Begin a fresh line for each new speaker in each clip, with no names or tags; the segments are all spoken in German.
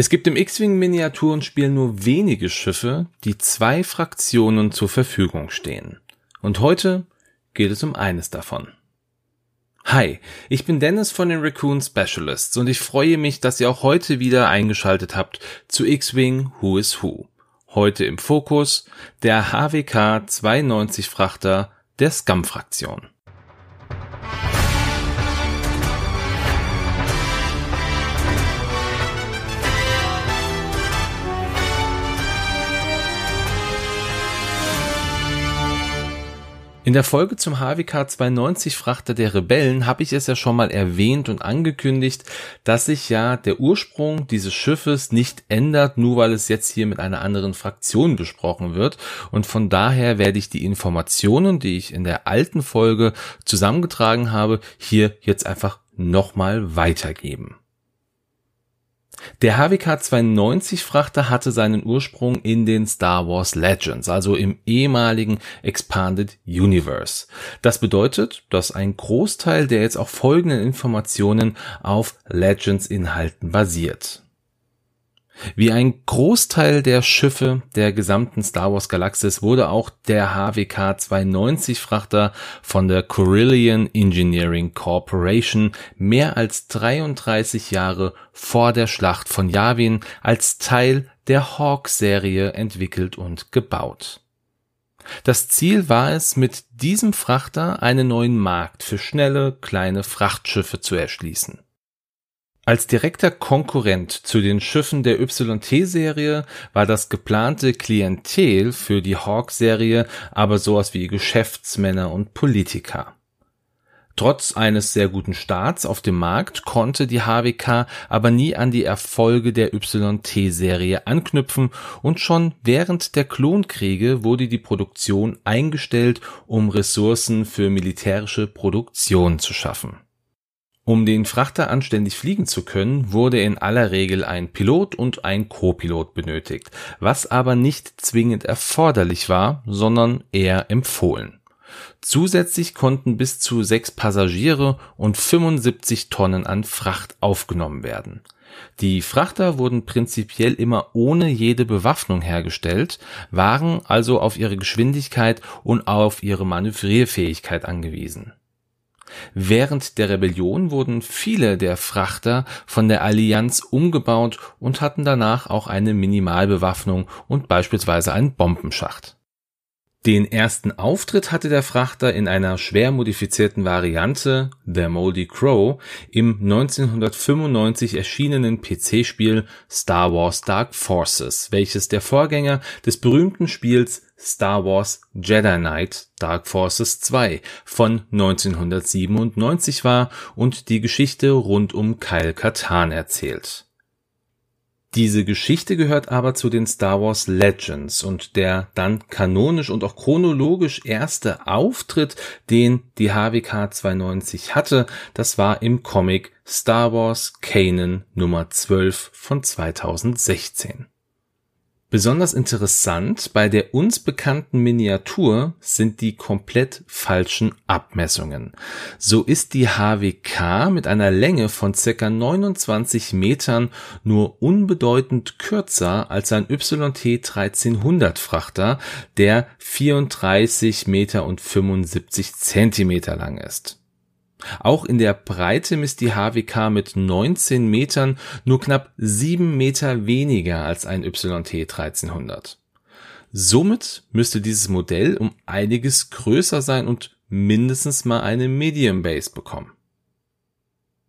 Es gibt im X-Wing-Miniaturenspiel nur wenige Schiffe, die zwei Fraktionen zur Verfügung stehen. Und heute geht es um eines davon. Hi, ich bin Dennis von den Raccoon Specialists und ich freue mich, dass ihr auch heute wieder eingeschaltet habt zu X-Wing Who is Who. Heute im Fokus der HWK 92 Frachter der Scum-Fraktion. In der Folge zum HWK 92 Frachter der Rebellen habe ich es ja schon mal erwähnt und angekündigt, dass sich ja der Ursprung dieses Schiffes nicht ändert, nur weil es jetzt hier mit einer anderen Fraktion besprochen wird. Und von daher werde ich die Informationen, die ich in der alten Folge zusammengetragen habe, hier jetzt einfach nochmal weitergeben. Der HWK 92 Frachter hatte seinen Ursprung in den Star Wars Legends, also im ehemaligen Expanded Universe. Das bedeutet, dass ein Großteil der jetzt auch folgenden Informationen auf Legends Inhalten basiert. Wie ein Großteil der Schiffe der gesamten Star Wars Galaxis wurde auch der HWK 290 Frachter von der Corellian Engineering Corporation mehr als 33 Jahre vor der Schlacht von Yavin als Teil der Hawk-Serie entwickelt und gebaut. Das Ziel war es, mit diesem Frachter einen neuen Markt für schnelle, kleine Frachtschiffe zu erschließen. Als direkter Konkurrent zu den Schiffen der YT-Serie war das geplante Klientel für die Hawk-Serie aber sowas wie Geschäftsmänner und Politiker. Trotz eines sehr guten Starts auf dem Markt konnte die HWK aber nie an die Erfolge der YT-Serie anknüpfen und schon während der Klonkriege wurde die Produktion eingestellt, um Ressourcen für militärische Produktion zu schaffen. Um den Frachter anständig fliegen zu können, wurde in aller Regel ein Pilot und ein Co-Pilot benötigt, was aber nicht zwingend erforderlich war, sondern eher empfohlen. Zusätzlich konnten bis zu sechs Passagiere und 75 Tonnen an Fracht aufgenommen werden. Die Frachter wurden prinzipiell immer ohne jede Bewaffnung hergestellt, waren also auf ihre Geschwindigkeit und auf ihre Manövrierfähigkeit angewiesen Während der Rebellion wurden viele der Frachter von der Allianz umgebaut und hatten danach auch eine Minimalbewaffnung und beispielsweise einen Bombenschacht. Den ersten Auftritt hatte der Frachter in einer schwer modifizierten Variante, The Moldy Crow, im 1995 erschienenen PC-Spiel Star Wars Dark Forces, welches der Vorgänger des berühmten Spiels Star Wars Jedi Knight Dark Forces 2 von 1997 war und die Geschichte rund um Kyle Katarn erzählt. Diese Geschichte gehört aber zu den Star Wars Legends und der dann kanonisch und auch chronologisch erste Auftritt, den die HWK 92 hatte, das war im Comic Star Wars Kanan Nummer 12 von 2016. Besonders interessant bei der uns bekannten Miniatur sind die komplett falschen Abmessungen. So ist die HWK mit einer Länge von circa 29 Metern nur unbedeutend kürzer als ein YT 1300 Frachter, der 34 Meter und 75 Zentimeter lang ist. Auch in der Breite misst die HWK mit 19 Metern nur knapp 7 Meter weniger als ein YT 1300. Somit müsste dieses Modell um einiges größer sein und mindestens mal eine Medium Base bekommen.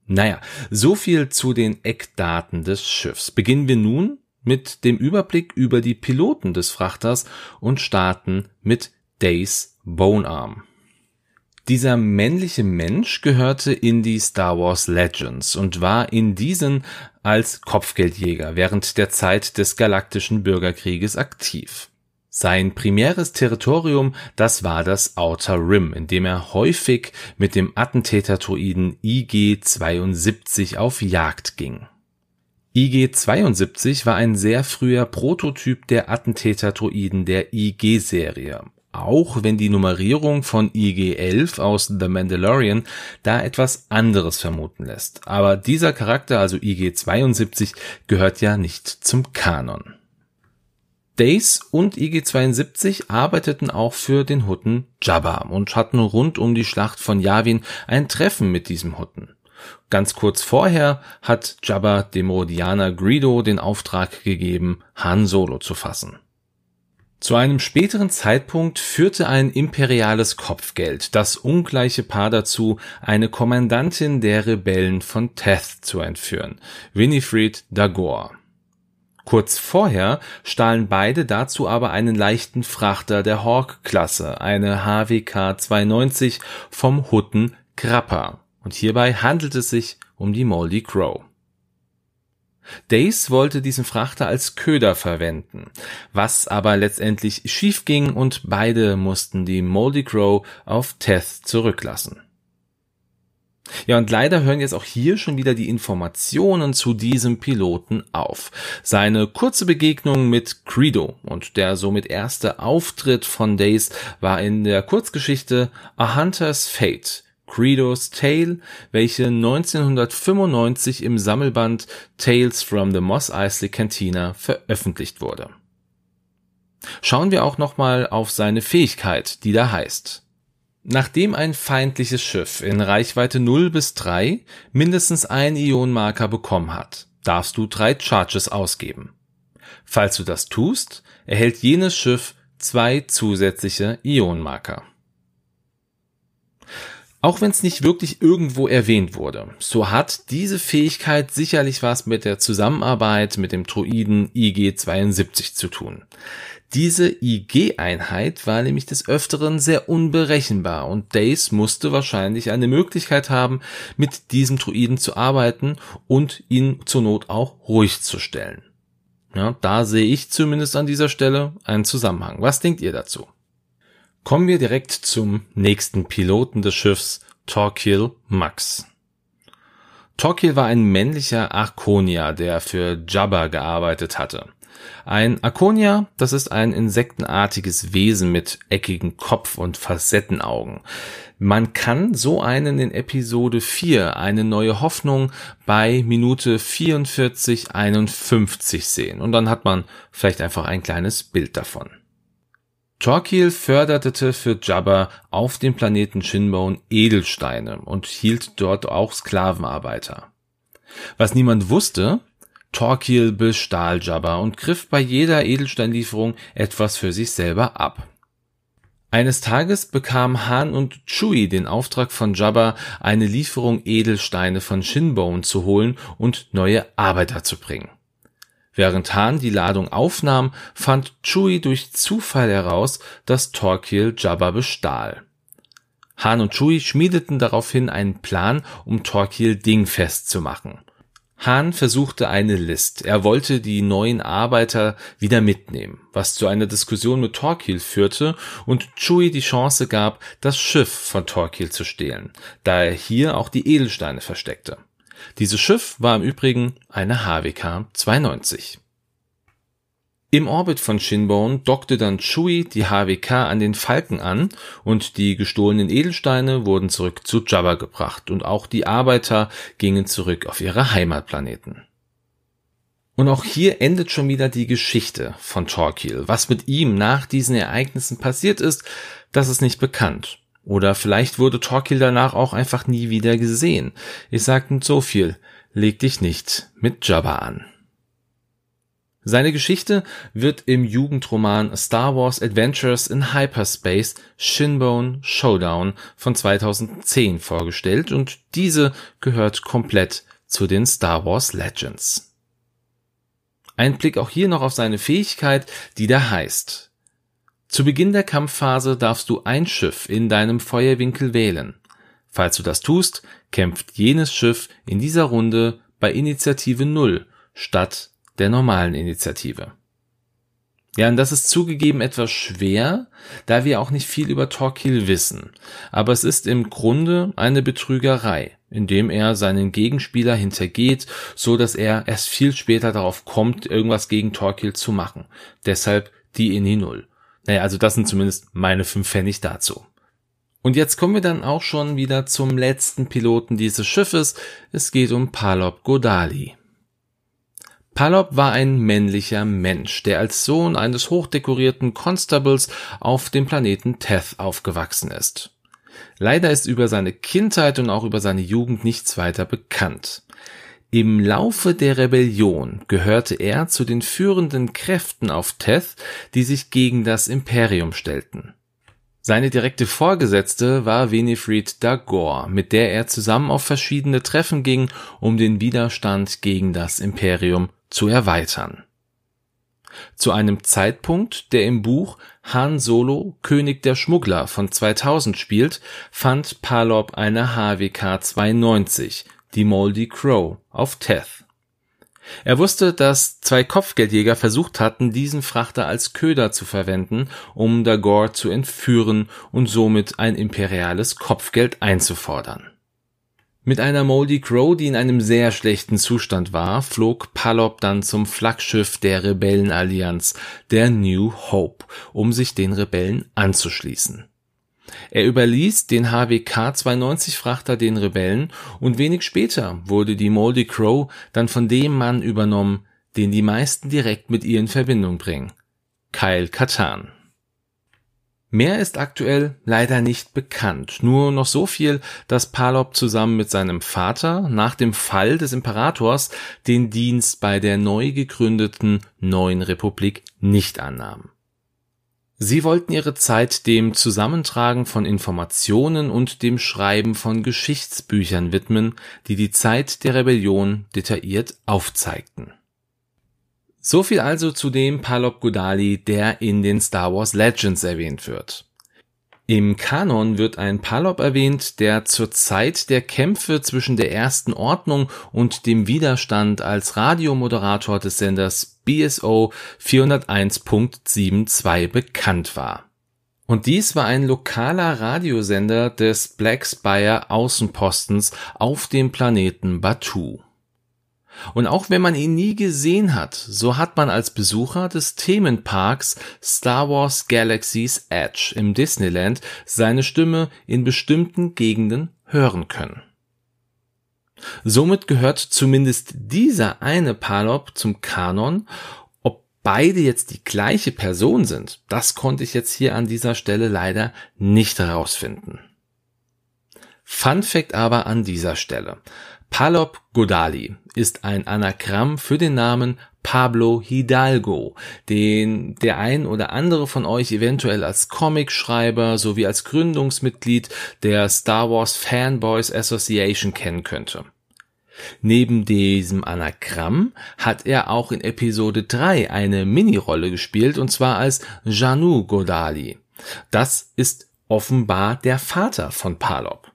Naja, so viel zu den Eckdaten des Schiffs. Beginnen wir nun mit dem Überblick über die Piloten des Frachters und starten mit Days Bonearm. Dieser männliche Mensch gehörte in die Star Wars Legends und war in diesen als Kopfgeldjäger während der Zeit des galaktischen Bürgerkrieges aktiv. Sein primäres Territorium, das war das Outer Rim, in dem er häufig mit dem Attentäter-Druiden IG-72 auf Jagd ging. IG-72 war ein sehr früher Prototyp der Attentäter-Druiden der IG-Serie auch wenn die Nummerierung von IG-11 aus The Mandalorian da etwas anderes vermuten lässt. Aber dieser Charakter, also IG-72, gehört ja nicht zum Kanon. Days und IG-72 arbeiteten auch für den Hutten Jabba und hatten rund um die Schlacht von Yavin ein Treffen mit diesem Hutten. Ganz kurz vorher hat Jabba dem Rodianer Greedo den Auftrag gegeben, Han Solo zu fassen. Zu einem späteren Zeitpunkt führte ein imperiales Kopfgeld das ungleiche Paar dazu, eine Kommandantin der Rebellen von Teth zu entführen, Winifred Dagor. Kurz vorher stahlen beide dazu aber einen leichten Frachter der Hawk-Klasse, eine HWK 92 vom Hutten Grappa. Und hierbei handelt es sich um die Moldy Crow. Days wollte diesen Frachter als Köder verwenden, was aber letztendlich schief ging und beide mussten die Moldy Crow auf Teth zurücklassen. Ja, und leider hören jetzt auch hier schon wieder die Informationen zu diesem Piloten auf. Seine kurze Begegnung mit Credo und der somit erste Auftritt von Days war in der Kurzgeschichte A Hunter's Fate, Credos Tale, welche 1995 im Sammelband Tales from the Moss Eisley Cantina veröffentlicht wurde. Schauen wir auch nochmal auf seine Fähigkeit, die da heißt. Nachdem ein feindliches Schiff in Reichweite 0 bis 3 mindestens ein Ionenmarker bekommen hat, darfst du drei Charges ausgeben. Falls du das tust, erhält jenes Schiff zwei zusätzliche Ionenmarker. Auch wenn es nicht wirklich irgendwo erwähnt wurde, so hat diese Fähigkeit sicherlich was mit der Zusammenarbeit mit dem Droiden IG-72 zu tun. Diese IG-Einheit war nämlich des Öfteren sehr unberechenbar und Days musste wahrscheinlich eine Möglichkeit haben, mit diesem Druiden zu arbeiten und ihn zur Not auch ruhig zu stellen. Ja, da sehe ich zumindest an dieser Stelle einen Zusammenhang. Was denkt ihr dazu? Kommen wir direkt zum nächsten Piloten des Schiffs, Torquil Max. Torquil war ein männlicher Arconia, der für Jabba gearbeitet hatte. Ein Arconia, das ist ein insektenartiges Wesen mit eckigen Kopf und Facettenaugen. Man kann so einen in Episode 4, eine neue Hoffnung, bei Minute 44, 51 sehen. Und dann hat man vielleicht einfach ein kleines Bild davon. Torquil förderte für Jabba auf dem Planeten Shinbone Edelsteine und hielt dort auch Sklavenarbeiter. Was niemand wusste, Torquil bestahl Jabba und griff bei jeder Edelsteinlieferung etwas für sich selber ab. Eines Tages bekam Han und Chewie den Auftrag von Jabba, eine Lieferung Edelsteine von Shinbone zu holen und neue Arbeiter zu bringen. Während Han die Ladung aufnahm, fand Chewie durch Zufall heraus, dass Torquil Jabba bestahl. Han und Chewie schmiedeten daraufhin einen Plan, um Torquil dingfest zu machen. Han versuchte eine List. Er wollte die neuen Arbeiter wieder mitnehmen, was zu einer Diskussion mit Torquil führte und Chewie die Chance gab, das Schiff von Torquil zu stehlen, da er hier auch die Edelsteine versteckte. Dieses Schiff war im Übrigen eine HWK 92. Im Orbit von Shinbone dockte dann Chewie die HWK an den Falken an und die gestohlenen Edelsteine wurden zurück zu Jabba gebracht und auch die Arbeiter gingen zurück auf ihre Heimatplaneten. Und auch hier endet schon wieder die Geschichte von Torquil. Was mit ihm nach diesen Ereignissen passiert ist, das ist nicht bekannt. Oder vielleicht wurde Torquil danach auch einfach nie wieder gesehen. Ich sag nur so viel, leg dich nicht mit Jabba an. Seine Geschichte wird im Jugendroman Star Wars Adventures in Hyperspace Shinbone Showdown von 2010 vorgestellt und diese gehört komplett zu den Star Wars Legends. Ein Blick auch hier noch auf seine Fähigkeit, die da heißt zu Beginn der Kampfphase darfst du ein Schiff in deinem Feuerwinkel wählen. Falls du das tust, kämpft jenes Schiff in dieser Runde bei Initiative 0 statt der normalen Initiative. Ja, und das ist zugegeben etwas schwer, da wir auch nicht viel über Torquil wissen. Aber es ist im Grunde eine Betrügerei, indem er seinen Gegenspieler hintergeht, so dass er erst viel später darauf kommt, irgendwas gegen Torquil zu machen. Deshalb die Ini Null. Naja, also das sind zumindest meine fünf Pfennig dazu. Und jetzt kommen wir dann auch schon wieder zum letzten Piloten dieses Schiffes. Es geht um Palop Godali. Palop war ein männlicher Mensch, der als Sohn eines hochdekorierten Constables auf dem Planeten Teth aufgewachsen ist. Leider ist über seine Kindheit und auch über seine Jugend nichts weiter bekannt. Im Laufe der Rebellion gehörte er zu den führenden Kräften auf Teth, die sich gegen das Imperium stellten. Seine direkte Vorgesetzte war Winifred Dagor, mit der er zusammen auf verschiedene Treffen ging, um den Widerstand gegen das Imperium zu erweitern. Zu einem Zeitpunkt, der im Buch Han Solo König der Schmuggler von 2000 spielt, fand Palop eine HWK 92, die Moldy Crow, auf Teth. Er wusste, dass zwei Kopfgeldjäger versucht hatten, diesen Frachter als Köder zu verwenden, um Dagor zu entführen und somit ein imperiales Kopfgeld einzufordern. Mit einer Moldy Crow, die in einem sehr schlechten Zustand war, flog Palop dann zum Flaggschiff der Rebellenallianz, der New Hope, um sich den Rebellen anzuschließen. Er überließ den HWK 92 Frachter den Rebellen und wenig später wurde die Moldy Crow dann von dem Mann übernommen, den die meisten direkt mit ihr in Verbindung bringen. Kyle Katan. Mehr ist aktuell leider nicht bekannt, nur noch so viel, dass Palop zusammen mit seinem Vater nach dem Fall des Imperators den Dienst bei der neu gegründeten neuen Republik nicht annahm. Sie wollten ihre Zeit dem Zusammentragen von Informationen und dem Schreiben von Geschichtsbüchern widmen, die die Zeit der Rebellion detailliert aufzeigten. So viel also zu dem Palop Gudali, der in den Star Wars Legends erwähnt wird. Im Kanon wird ein Palop erwähnt, der zur Zeit der Kämpfe zwischen der Ersten Ordnung und dem Widerstand als Radiomoderator des Senders BSO 401.72 bekannt war. Und dies war ein lokaler Radiosender des Black Spire Außenpostens auf dem Planeten Batu. Und auch wenn man ihn nie gesehen hat, so hat man als Besucher des Themenparks Star Wars Galaxy's Edge im Disneyland seine Stimme in bestimmten Gegenden hören können. Somit gehört zumindest dieser eine Palop zum Kanon. Ob beide jetzt die gleiche Person sind, das konnte ich jetzt hier an dieser Stelle leider nicht herausfinden. Fun Fact aber an dieser Stelle. Palop Godali ist ein Anagramm für den Namen Pablo Hidalgo, den der ein oder andere von euch eventuell als Comicschreiber sowie als Gründungsmitglied der Star Wars Fanboys Association kennen könnte. Neben diesem Anagramm hat er auch in Episode 3 eine Minirolle gespielt und zwar als Janu Godali. Das ist offenbar der Vater von Palop.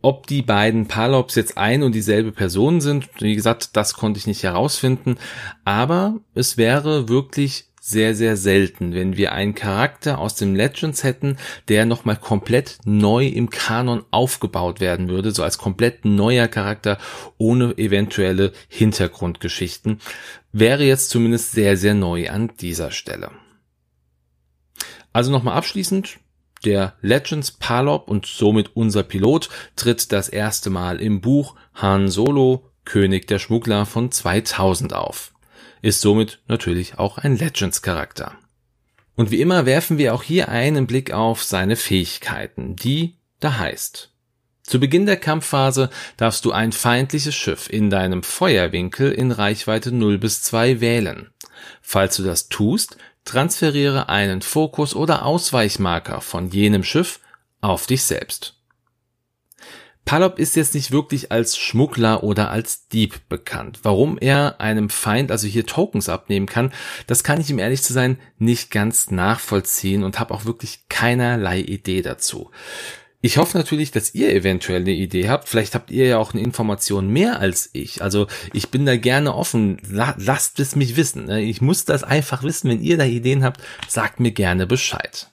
Ob die beiden Palops jetzt ein und dieselbe Person sind, wie gesagt, das konnte ich nicht herausfinden, aber es wäre wirklich sehr, sehr selten, wenn wir einen Charakter aus dem Legends hätten, der nochmal komplett neu im Kanon aufgebaut werden würde, so als komplett neuer Charakter ohne eventuelle Hintergrundgeschichten, wäre jetzt zumindest sehr, sehr neu an dieser Stelle. Also nochmal abschließend, der Legends Palop und somit unser Pilot tritt das erste Mal im Buch Han Solo, König der Schmuggler von 2000 auf. Ist somit natürlich auch ein Legends Charakter. Und wie immer werfen wir auch hier einen Blick auf seine Fähigkeiten, die da heißt. Zu Beginn der Kampfphase darfst du ein feindliches Schiff in deinem Feuerwinkel in Reichweite 0 bis 2 wählen. Falls du das tust, transferiere einen Fokus oder Ausweichmarker von jenem Schiff auf dich selbst. Palop ist jetzt nicht wirklich als Schmuggler oder als Dieb bekannt. Warum er einem Feind also hier Tokens abnehmen kann, das kann ich ihm ehrlich zu sein nicht ganz nachvollziehen und habe auch wirklich keinerlei Idee dazu. Ich hoffe natürlich, dass ihr eventuell eine Idee habt. Vielleicht habt ihr ja auch eine Information mehr als ich. Also ich bin da gerne offen. lasst es mich wissen. Ne? Ich muss das einfach wissen. Wenn ihr da Ideen habt, sagt mir gerne Bescheid.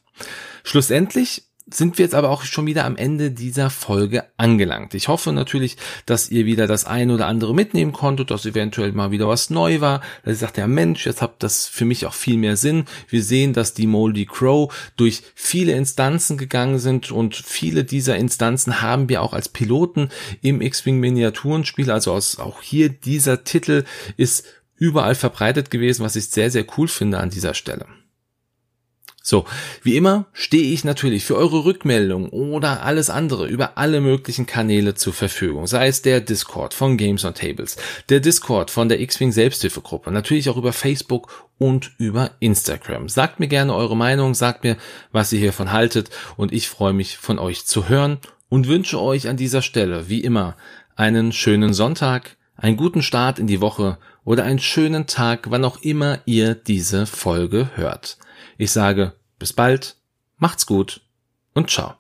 Schlussendlich sind wir jetzt aber auch schon wieder am Ende dieser Folge angelangt. Ich hoffe natürlich, dass ihr wieder das ein oder andere mitnehmen konntet, dass eventuell mal wieder was neu war, dass ihr sagt, ja Mensch, jetzt habt das für mich auch viel mehr Sinn. Wir sehen, dass die Moldy Crow durch viele Instanzen gegangen sind und viele dieser Instanzen haben wir auch als Piloten im X-Wing Miniaturenspiel, also aus, auch hier dieser Titel ist überall verbreitet gewesen, was ich sehr, sehr cool finde an dieser Stelle. So, wie immer stehe ich natürlich für eure Rückmeldung oder alles andere über alle möglichen Kanäle zur Verfügung. Sei es der Discord von Games on Tables, der Discord von der X-Wing Selbsthilfegruppe, natürlich auch über Facebook und über Instagram. Sagt mir gerne eure Meinung, sagt mir, was ihr hiervon haltet und ich freue mich von euch zu hören und wünsche euch an dieser Stelle, wie immer, einen schönen Sonntag, einen guten Start in die Woche oder einen schönen Tag, wann auch immer ihr diese Folge hört. Ich sage bis bald, macht's gut und ciao.